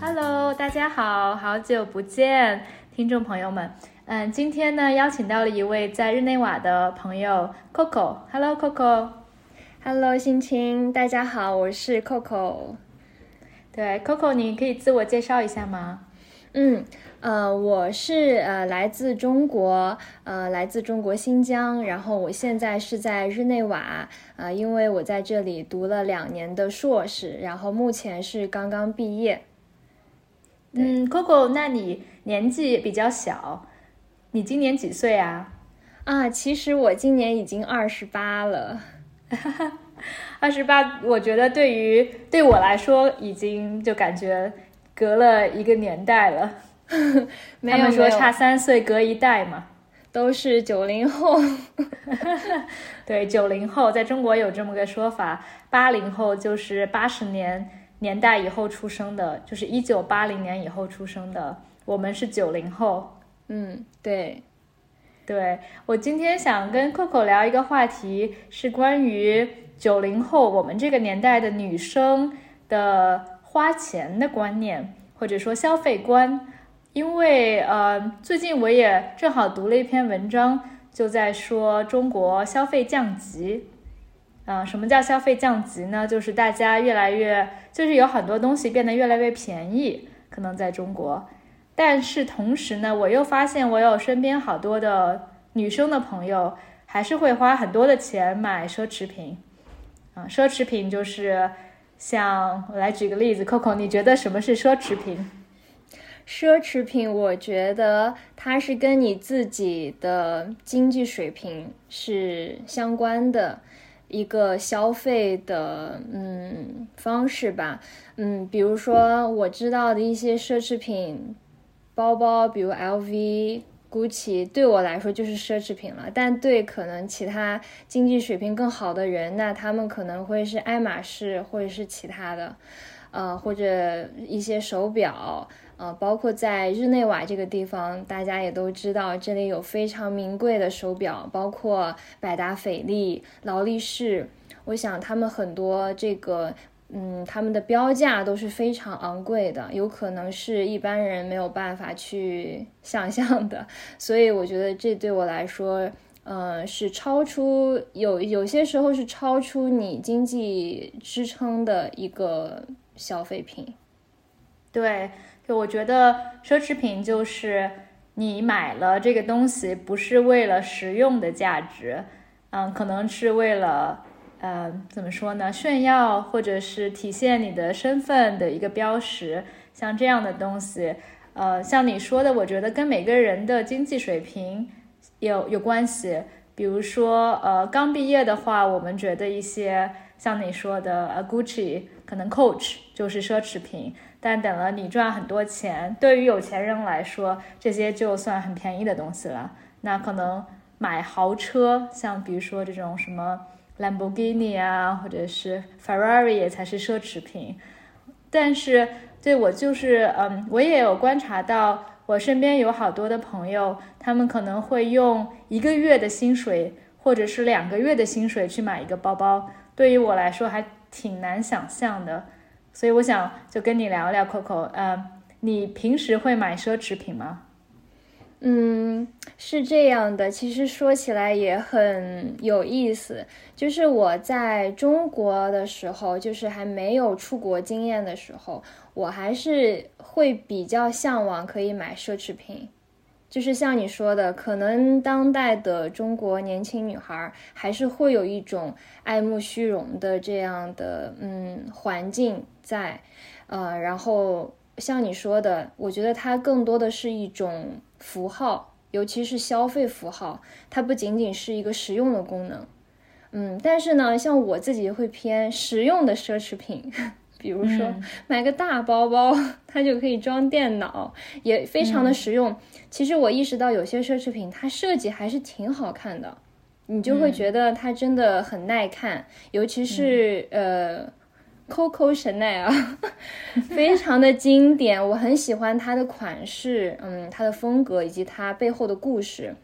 Hello，大家好，好久不见，听众朋友们。嗯，今天呢，邀请到了一位在日内瓦的朋友 Coco。Hello，Coco。Hello，心情，大家好，我是 Coco。对，Coco，你可以自我介绍一下吗？嗯，呃，我是呃来自中国，呃来自中国新疆，然后我现在是在日内瓦，呃，因为我在这里读了两年的硕士，然后目前是刚刚毕业。嗯，Coco，那你年纪比较小。你今年几岁啊？啊，其实我今年已经二十八了。二十八，我觉得对于对我来说，已经就感觉隔了一个年代了。他们说差三岁隔一代嘛，都是九零后。对，九零后在中国有这么个说法，八零后就是八十年年代以后出生的，就是一九八零年以后出生的。我们是九零后。嗯，对，对我今天想跟 Coco 聊一个话题，是关于九零后我们这个年代的女生的花钱的观念，或者说消费观。因为呃，最近我也正好读了一篇文章，就在说中国消费降级。啊，什么叫消费降级呢？就是大家越来越，就是有很多东西变得越来越便宜，可能在中国。但是同时呢，我又发现我有身边好多的女生的朋友，还是会花很多的钱买奢侈品，啊，奢侈品就是像我来举个例子，Coco，你觉得什么是奢侈品？奢侈品，我觉得它是跟你自己的经济水平是相关的一个消费的嗯方式吧，嗯，比如说我知道的一些奢侈品。包包，比如 LV、GUCCI，对我来说就是奢侈品了。但对可能其他经济水平更好的人，那他们可能会是爱马仕或者是其他的，呃，或者一些手表，呃，包括在日内瓦这个地方，大家也都知道，这里有非常名贵的手表，包括百达翡丽、劳力士。我想他们很多这个。嗯，他们的标价都是非常昂贵的，有可能是一般人没有办法去 想象的，所以我觉得这对我来说，呃，是超出有有些时候是超出你经济支撑的一个消费品。对，就我觉得奢侈品就是你买了这个东西不是为了实用的价值，嗯，可能是为了。呃，怎么说呢？炫耀或者是体现你的身份的一个标识，像这样的东西，呃，像你说的，我觉得跟每个人的经济水平有有关系。比如说，呃，刚毕业的话，我们觉得一些像你说的，呃，Gucci 可能 Coach 就是奢侈品，但等了你赚很多钱，对于有钱人来说，这些就算很便宜的东西了。那可能买豪车，像比如说这种什么。兰博基尼啊，或者是 Ferrari 才是奢侈品，但是对我就是，嗯，我也有观察到，我身边有好多的朋友，他们可能会用一个月的薪水，或者是两个月的薪水去买一个包包，对于我来说还挺难想象的，所以我想就跟你聊聊，Coco，呃，你平时会买奢侈品吗？嗯，是这样的，其实说起来也很有意思。就是我在中国的时候，就是还没有出国经验的时候，我还是会比较向往可以买奢侈品。就是像你说的，可能当代的中国年轻女孩还是会有一种爱慕虚荣的这样的嗯环境在，呃，然后像你说的，我觉得它更多的是一种。符号，尤其是消费符号，它不仅仅是一个实用的功能，嗯，但是呢，像我自己会偏实用的奢侈品，比如说买个大包包，它就可以装电脑，也非常的实用。其实我意识到有些奢侈品它设计还是挺好看的，你就会觉得它真的很耐看，尤其是呃。Coco Chanel，非常的经典，我很喜欢它的款式，嗯，它的风格以及它背后的故事。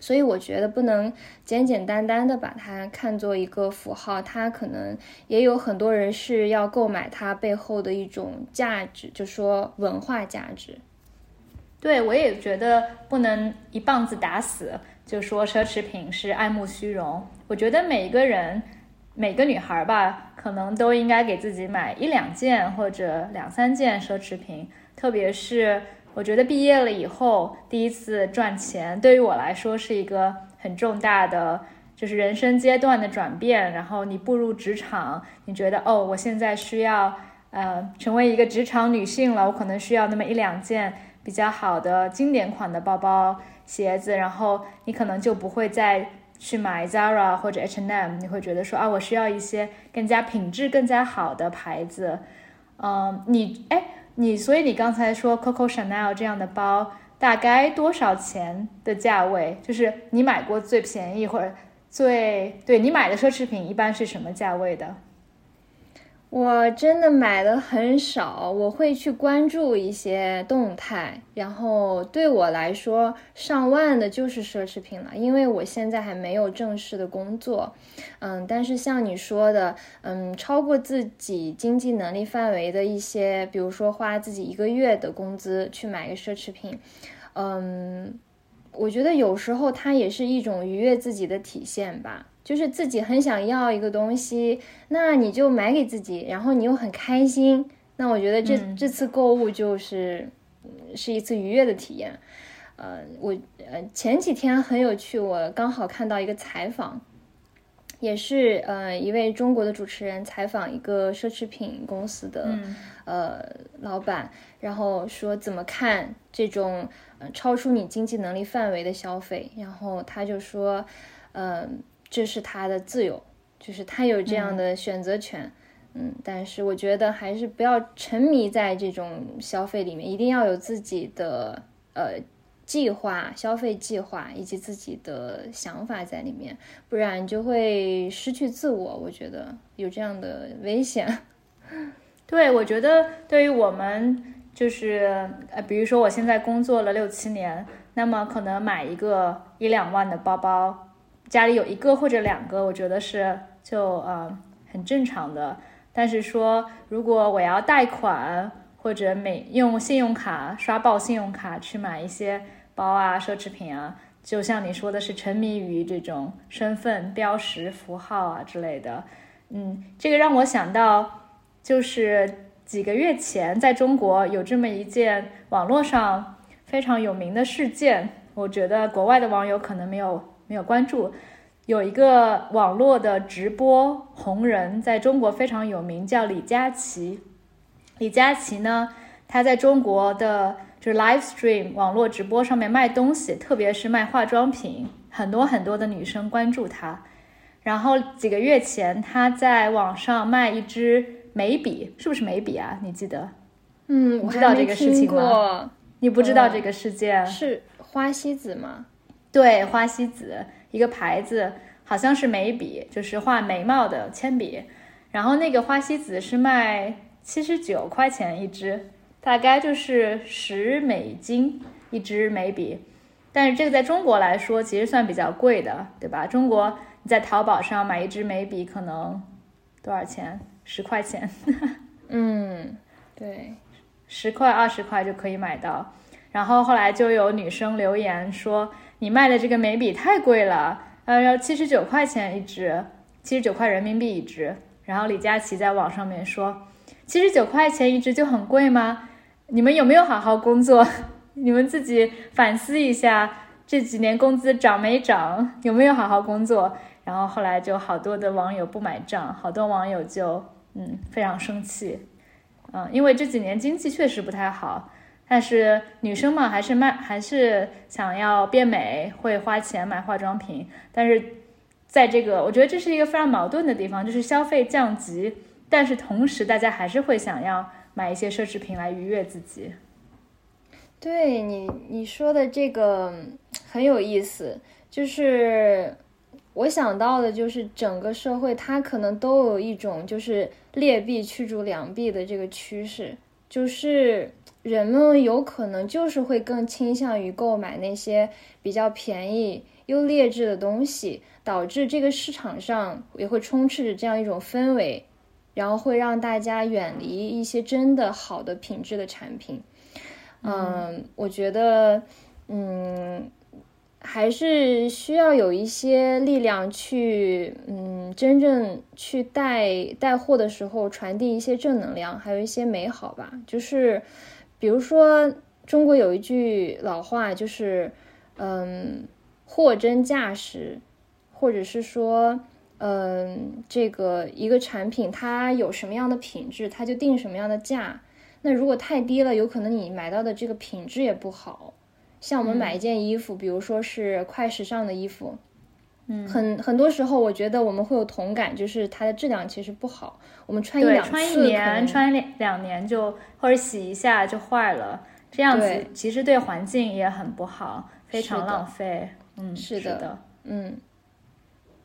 所以我觉得不能简简单单的把它看作一个符号，它可能也有很多人是要购买它背后的一种价值，就说文化价值。对，我也觉得不能一棒子打死，就说奢侈品是爱慕虚荣。我觉得每一个人，每个女孩吧，可能都应该给自己买一两件或者两三件奢侈品。特别是我觉得毕业了以后，第一次赚钱，对于我来说是一个很重大的，就是人生阶段的转变。然后你步入职场，你觉得哦，我现在需要呃成为一个职场女性了，我可能需要那么一两件。比较好的经典款的包包、鞋子，然后你可能就不会再去买 Zara 或者 H&M，你会觉得说啊，我需要一些更加品质更加好的牌子。嗯，你哎，你所以你刚才说 Coco Chanel 这样的包大概多少钱的价位？就是你买过最便宜或者最对你买的奢侈品一般是什么价位的？我真的买的很少，我会去关注一些动态，然后对我来说，上万的就是奢侈品了，因为我现在还没有正式的工作，嗯，但是像你说的，嗯，超过自己经济能力范围的一些，比如说花自己一个月的工资去买个奢侈品，嗯，我觉得有时候它也是一种愉悦自己的体现吧。就是自己很想要一个东西，那你就买给自己，然后你又很开心，那我觉得这这次购物就是是一次愉悦的体验。呃，我呃前几天很有趣，我刚好看到一个采访，也是呃一位中国的主持人采访一个奢侈品公司的呃老板，然后说怎么看这种呃超出你经济能力范围的消费，然后他就说，嗯。这是他的自由，就是他有这样的选择权，嗯，但是我觉得还是不要沉迷在这种消费里面，一定要有自己的呃计划、消费计划以及自己的想法在里面，不然就会失去自我。我觉得有这样的危险。对，我觉得对于我们就是呃，比如说我现在工作了六七年，那么可能买一个一两万的包包。家里有一个或者两个，我觉得是就呃很正常的。但是说，如果我要贷款或者每用信用卡刷爆信用卡去买一些包啊、奢侈品啊，就像你说的是沉迷于这种身份标识符号啊之类的。嗯，这个让我想到，就是几个月前在中国有这么一件网络上非常有名的事件，我觉得国外的网友可能没有。没有关注，有一个网络的直播红人，在中国非常有名，叫李佳琦。李佳琦呢，他在中国的就是 live stream 网络直播上面卖东西，特别是卖化妆品，很多很多的女生关注他。然后几个月前，他在网上卖一支眉笔，是不是眉笔啊？你记得？嗯，我知道这个事情吗？你不知道这个事件？是花西子吗？对，花西子一个牌子，好像是眉笔，就是画眉毛的铅笔。然后那个花西子是卖七十九块钱一支，大概就是十美金一支眉笔。但是这个在中国来说，其实算比较贵的，对吧？中国你在淘宝上买一支眉笔，可能多少钱？十块钱。嗯，对，十块二十块就可以买到。然后后来就有女生留言说。你卖的这个眉笔太贵了，呃，要七十九块钱一支，七十九块人民币一支。然后李佳琦在网上面说，七十九块钱一支就很贵吗？你们有没有好好工作？你们自己反思一下，这几年工资涨没涨？有没有好好工作？然后后来就好多的网友不买账，好多网友就嗯非常生气，嗯，因为这几年经济确实不太好。但是女生嘛，还是卖，还是想要变美，会花钱买化妆品。但是，在这个，我觉得这是一个非常矛盾的地方，就是消费降级，但是同时大家还是会想要买一些奢侈品来愉悦自己。对你你说的这个很有意思，就是我想到的，就是整个社会它可能都有一种就是劣币驱逐良币的这个趋势，就是。人们有可能就是会更倾向于购买那些比较便宜又劣质的东西，导致这个市场上也会充斥着这样一种氛围，然后会让大家远离一些真的好的品质的产品。嗯，我觉得，嗯。还是需要有一些力量去，嗯，真正去带带货的时候传递一些正能量，还有一些美好吧。就是，比如说中国有一句老话，就是，嗯，货真价实，或者是说，嗯，这个一个产品它有什么样的品质，它就定什么样的价。那如果太低了，有可能你买到的这个品质也不好。像我们买一件衣服，比如说是快时尚的衣服，嗯，很很多时候我觉得我们会有同感，就是它的质量其实不好。我们穿一两次，穿一年、穿两两年就或者洗一下就坏了，这样子其实对环境也很不好，非常浪费。嗯，是的，嗯，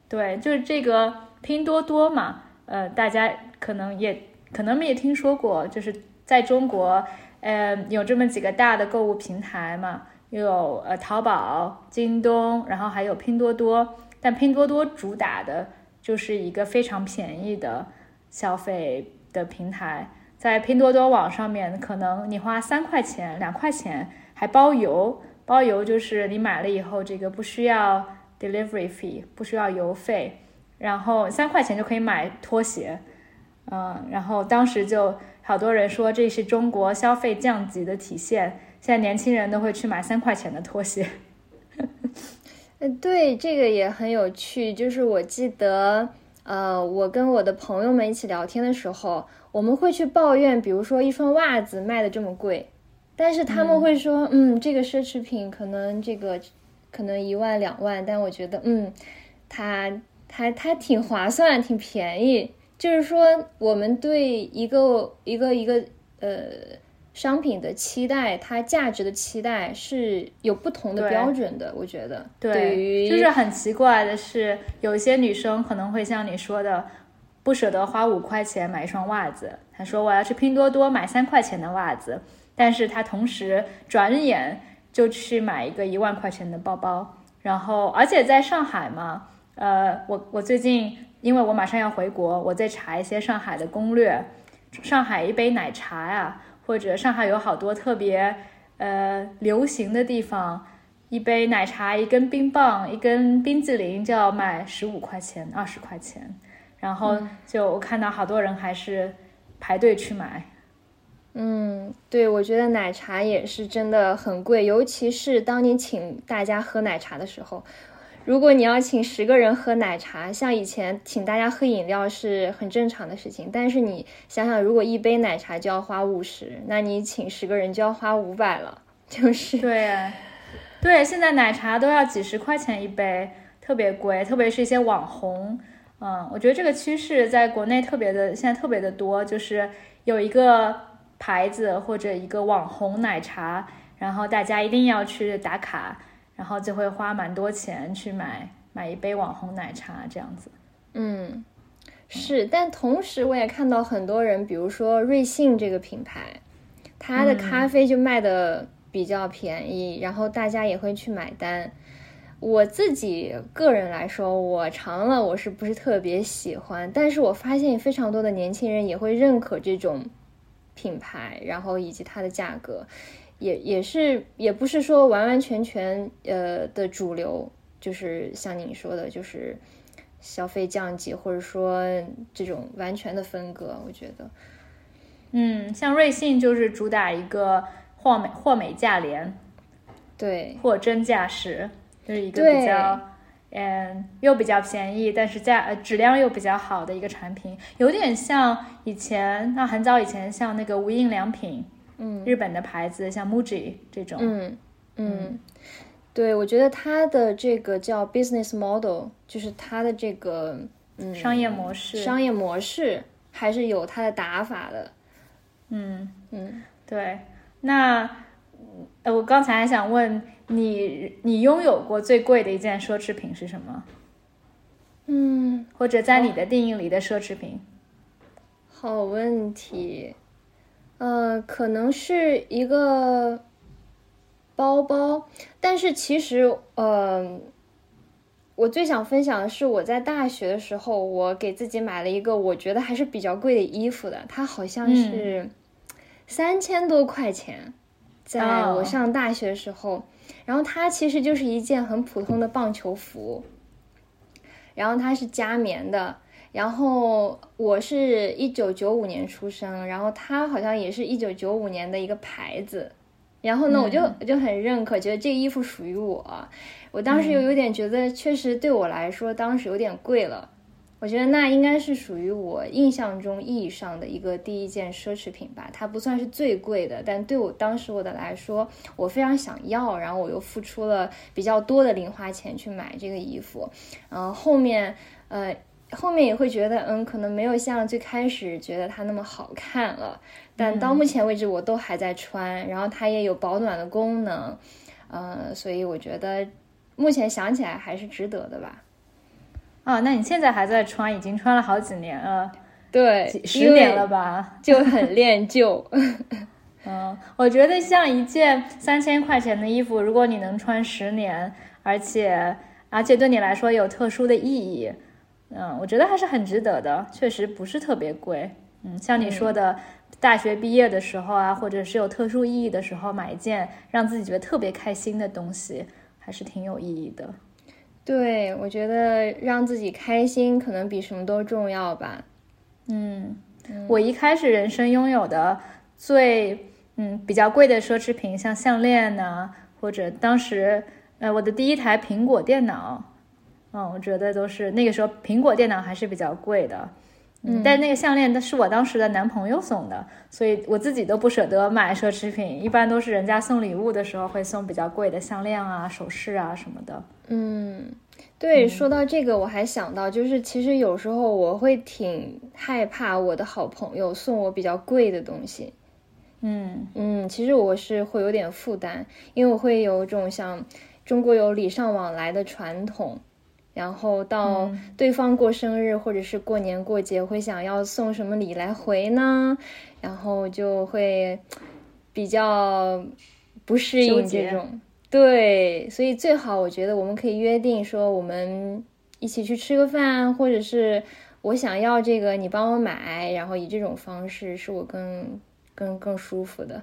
对，就是这个拼多多嘛，呃，大家可能也可能也听说过，就是在中国，呃，有这么几个大的购物平台嘛。有呃淘宝、京东，然后还有拼多多，但拼多多主打的就是一个非常便宜的消费的平台，在拼多多网上面，可能你花三块钱、两块钱还包邮，包邮就是你买了以后这个不需要 delivery fee，不需要邮费，然后三块钱就可以买拖鞋，嗯，然后当时就好多人说这是中国消费降级的体现。现在年轻人都会去买三块钱的拖鞋，嗯，对，这个也很有趣。就是我记得，呃，我跟我的朋友们一起聊天的时候，我们会去抱怨，比如说一双袜子卖的这么贵，但是他们会说，嗯，这个奢侈品可能这个可能一万两万，但我觉得，嗯，它它它挺划算，挺便宜。就是说，我们对一个一个一个呃。商品的期待，它价值的期待是有不同的标准的。我觉得，对于，就是很奇怪的是，有一些女生可能会像你说的，不舍得花五块钱买一双袜子。她说我要去拼多多买三块钱的袜子，但是她同时转眼就去买一个一万块钱的包包。然后，而且在上海嘛，呃，我我最近因为我马上要回国，我在查一些上海的攻略。上海一杯奶茶呀。或者上海有好多特别呃流行的地方，一杯奶茶、一根冰棒、一根冰激凌就要卖十五块钱、二十块钱，然后就我看到好多人还是排队去买。嗯，对，我觉得奶茶也是真的很贵，尤其是当你请大家喝奶茶的时候。如果你要请十个人喝奶茶，像以前请大家喝饮料是很正常的事情。但是你想想，如果一杯奶茶就要花五十，那你请十个人就要花五百了，就是对，对，现在奶茶都要几十块钱一杯，特别贵，特别是一些网红。嗯，我觉得这个趋势在国内特别的，现在特别的多，就是有一个牌子或者一个网红奶茶，然后大家一定要去打卡。然后就会花蛮多钱去买买一杯网红奶茶这样子，嗯，是，但同时我也看到很多人，比如说瑞幸这个品牌，它的咖啡就卖的比较便宜，然后大家也会去买单。我自己个人来说，我尝了，我是不是特别喜欢？但是我发现非常多的年轻人也会认可这种品牌，然后以及它的价格。也也是，也不是说完完全全呃的主流，就是像你说的，就是消费降级，或者说这种完全的分割。我觉得，嗯，像瑞幸就是主打一个货美货美价廉，对，货真价实，就是一个比较嗯又比较便宜，但是价呃质量又比较好的一个产品，有点像以前那很早以前像那个无印良品。嗯，日本的牌子像 MUJI 这种，嗯嗯，对，我觉得它的这个叫 business model，就是它的这个嗯商业模式，商业模式还是有它的打法的。嗯嗯，对。那呃，我刚才还想问你，你拥有过最贵的一件奢侈品是什么？嗯，或者在你的定义里的奢侈品？好问题。呃，可能是一个包包，但是其实，呃，我最想分享的是我在大学的时候，我给自己买了一个我觉得还是比较贵的衣服的，它好像是三千多块钱，在我上大学的时候，然后它其实就是一件很普通的棒球服，然后它是加棉的，然后我是一九九五年出生，然后它好像也是一九九五年的一个牌子。然后呢，我就我就很认可，觉得这个衣服属于我。我当时又有点觉得，确实对我来说，当时有点贵了。我觉得那应该是属于我印象中意义上的一个第一件奢侈品吧。它不算是最贵的，但对我当时我的来说，我非常想要。然后我又付出了比较多的零花钱去买这个衣服。嗯，后面呃。后面也会觉得，嗯，可能没有像最开始觉得它那么好看了，但到目前为止我都还在穿，然后它也有保暖的功能，呃，所以我觉得目前想起来还是值得的吧。啊，那你现在还在穿，已经穿了好几年了，对，十年了吧，就很恋旧。嗯，我觉得像一件三千块钱的衣服，如果你能穿十年，而且而且对你来说有特殊的意义。嗯，我觉得还是很值得的，确实不是特别贵。嗯，像你说的，大学毕业的时候啊，或者是有特殊意义的时候，买一件让自己觉得特别开心的东西，还是挺有意义的。对，我觉得让自己开心可能比什么都重要吧。嗯，我一开始人生拥有的最嗯比较贵的奢侈品，像项链呢，或者当时呃我的第一台苹果电脑。嗯，我觉得都是那个时候苹果电脑还是比较贵的，嗯，但那个项链那是我当时的男朋友送的，所以我自己都不舍得买奢侈品，一般都是人家送礼物的时候会送比较贵的项链啊、首饰啊什么的。嗯，对，说到这个我还想到，就是其实有时候我会挺害怕我的好朋友送我比较贵的东西。嗯嗯，其实我是会有点负担，因为我会有一种像中国有礼尚往来的传统。然后到对方过生日或者是过年过节，会想要送什么礼来回呢？然后就会比较不适应这种。对，所以最好我觉得我们可以约定说，我们一起去吃个饭，或者是我想要这个，你帮我买，然后以这种方式是我更更更舒服的。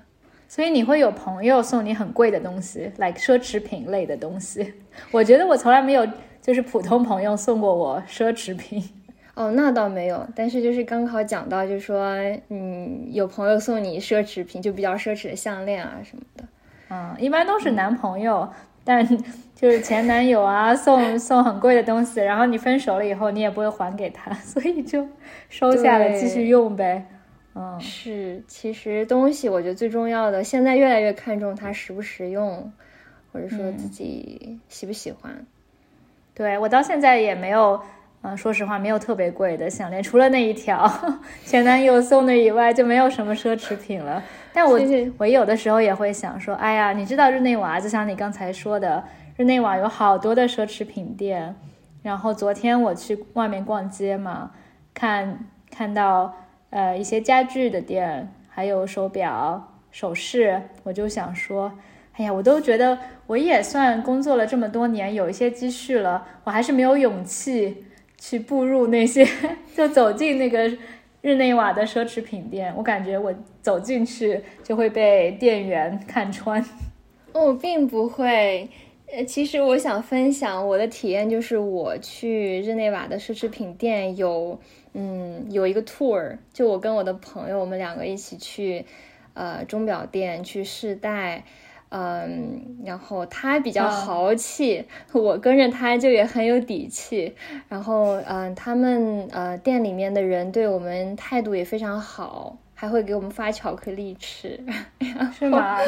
所以你会有朋友送你很贵的东西，like 奢侈品类的东西。我觉得我从来没有。就是普通朋友送过我奢侈品，哦，那倒没有。但是就是刚好讲到，就是说，嗯，有朋友送你奢侈品，就比较奢侈的项链啊什么的。嗯，一般都是男朋友，但 就是前男友啊，送送很贵的东西，然后你分手了以后，你也不会还给他，所以就收下了，继续用呗。嗯，是，其实东西我觉得最重要的，现在越来越看重它实不实用，或者说自己喜不喜欢。对我到现在也没有，嗯，说实话没有特别贵的项链，除了那一条 前男友送的以外，就没有什么奢侈品了。但我我有的时候也会想说，哎呀，你知道日内瓦，就像你刚才说的，日内瓦有好多的奢侈品店。然后昨天我去外面逛街嘛，看看到呃一些家具的店，还有手表、首饰，我就想说。哎呀，我都觉得我也算工作了这么多年，有一些积蓄了，我还是没有勇气去步入那些，就走进那个日内瓦的奢侈品店。我感觉我走进去就会被店员看穿。哦，并不会。呃，其实我想分享我的体验，就是我去日内瓦的奢侈品店有，嗯，有一个 tour，就我跟我的朋友，我们两个一起去，呃，钟表店去试戴。嗯，然后他比较豪气，我跟着他就也很有底气。然后，嗯，他们呃店里面的人对我们态度也非常好，还会给我们发巧克力吃，是吗？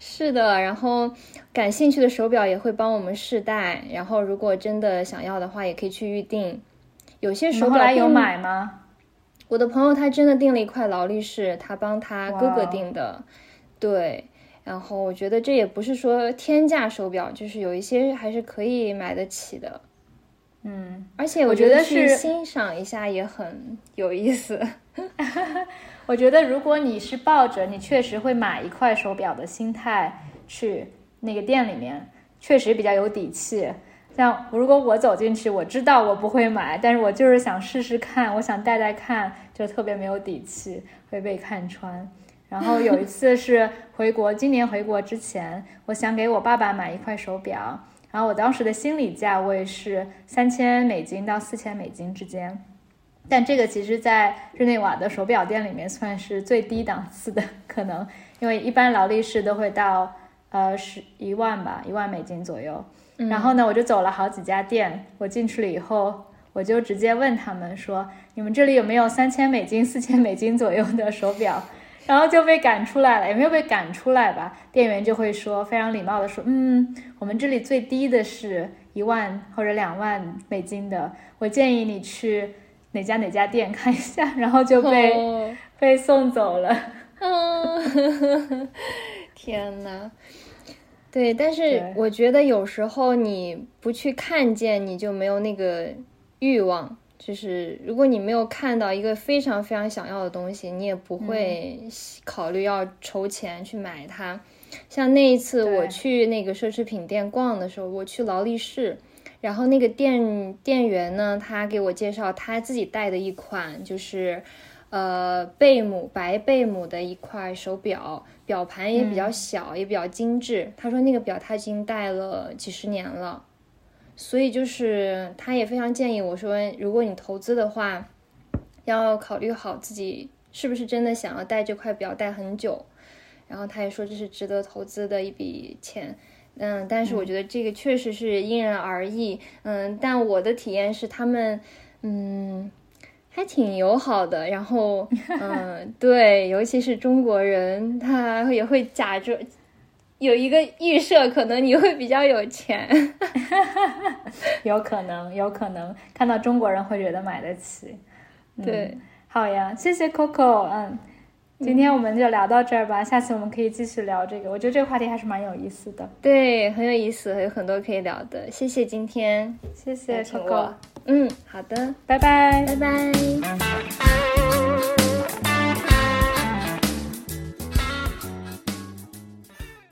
是的。然后感兴趣的手表也会帮我们试戴，然后如果真的想要的话，也可以去预定。有些手表有买吗？我的朋友他真的订了一块劳力士，他帮他哥哥订的，对。然后我觉得这也不是说天价手表，就是有一些还是可以买得起的，嗯，而且我觉得是欣赏一下也很有意思。我觉得如果你是抱着你确实会买一块手表的心态去那个店里面，确实比较有底气。像如果我走进去，我知道我不会买，但是我就是想试试看，我想戴戴看，就特别没有底气，会被看穿。然后有一次是回国，今年回国之前，我想给我爸爸买一块手表，然后我当时的心理价位是三千美金到四千美金之间，但这个其实在日内瓦的手表店里面算是最低档次的，可能因为一般劳力士都会到呃十一万吧，一万美金左右。然后呢，我就走了好几家店，我进去了以后，我就直接问他们说：“你们这里有没有三千美金、四千美金左右的手表？”然后就被赶出来了，也没有被赶出来吧？店员就会说，非常礼貌的说：“嗯，我们这里最低的是一万或者两万美金的，我建议你去哪家哪家店看一下。”然后就被被送走了。嗯，天呐。对，但是我觉得有时候你不去看见，你就没有那个欲望。就是如果你没有看到一个非常非常想要的东西，你也不会考虑要筹钱去买它。像那一次我去那个奢侈品店逛的时候，我去劳力士，然后那个店店员呢，他给我介绍他自己带的一款，就是呃贝母白贝母的一块手表。表盘也比较小，也比较精致。他说那个表他已经戴了几十年了，所以就是他也非常建议我说，如果你投资的话，要考虑好自己是不是真的想要戴这块表戴很久。然后他也说这是值得投资的一笔钱。嗯，但是我觉得这个确实是因人而异。嗯，但我的体验是他们，嗯。还挺友好的，然后，嗯，对，尤其是中国人，他也会假装有一个预设，可能你会比较有钱，有可能，有可能看到中国人会觉得买得起。对，好呀，谢谢 Coco，嗯，今天我们就聊到这儿吧，下次我们可以继续聊这个，我觉得这个话题还是蛮有意思的，对，很有意思，有很多可以聊的，谢谢今天，谢谢 Coco。嗯，好的，拜拜，拜拜。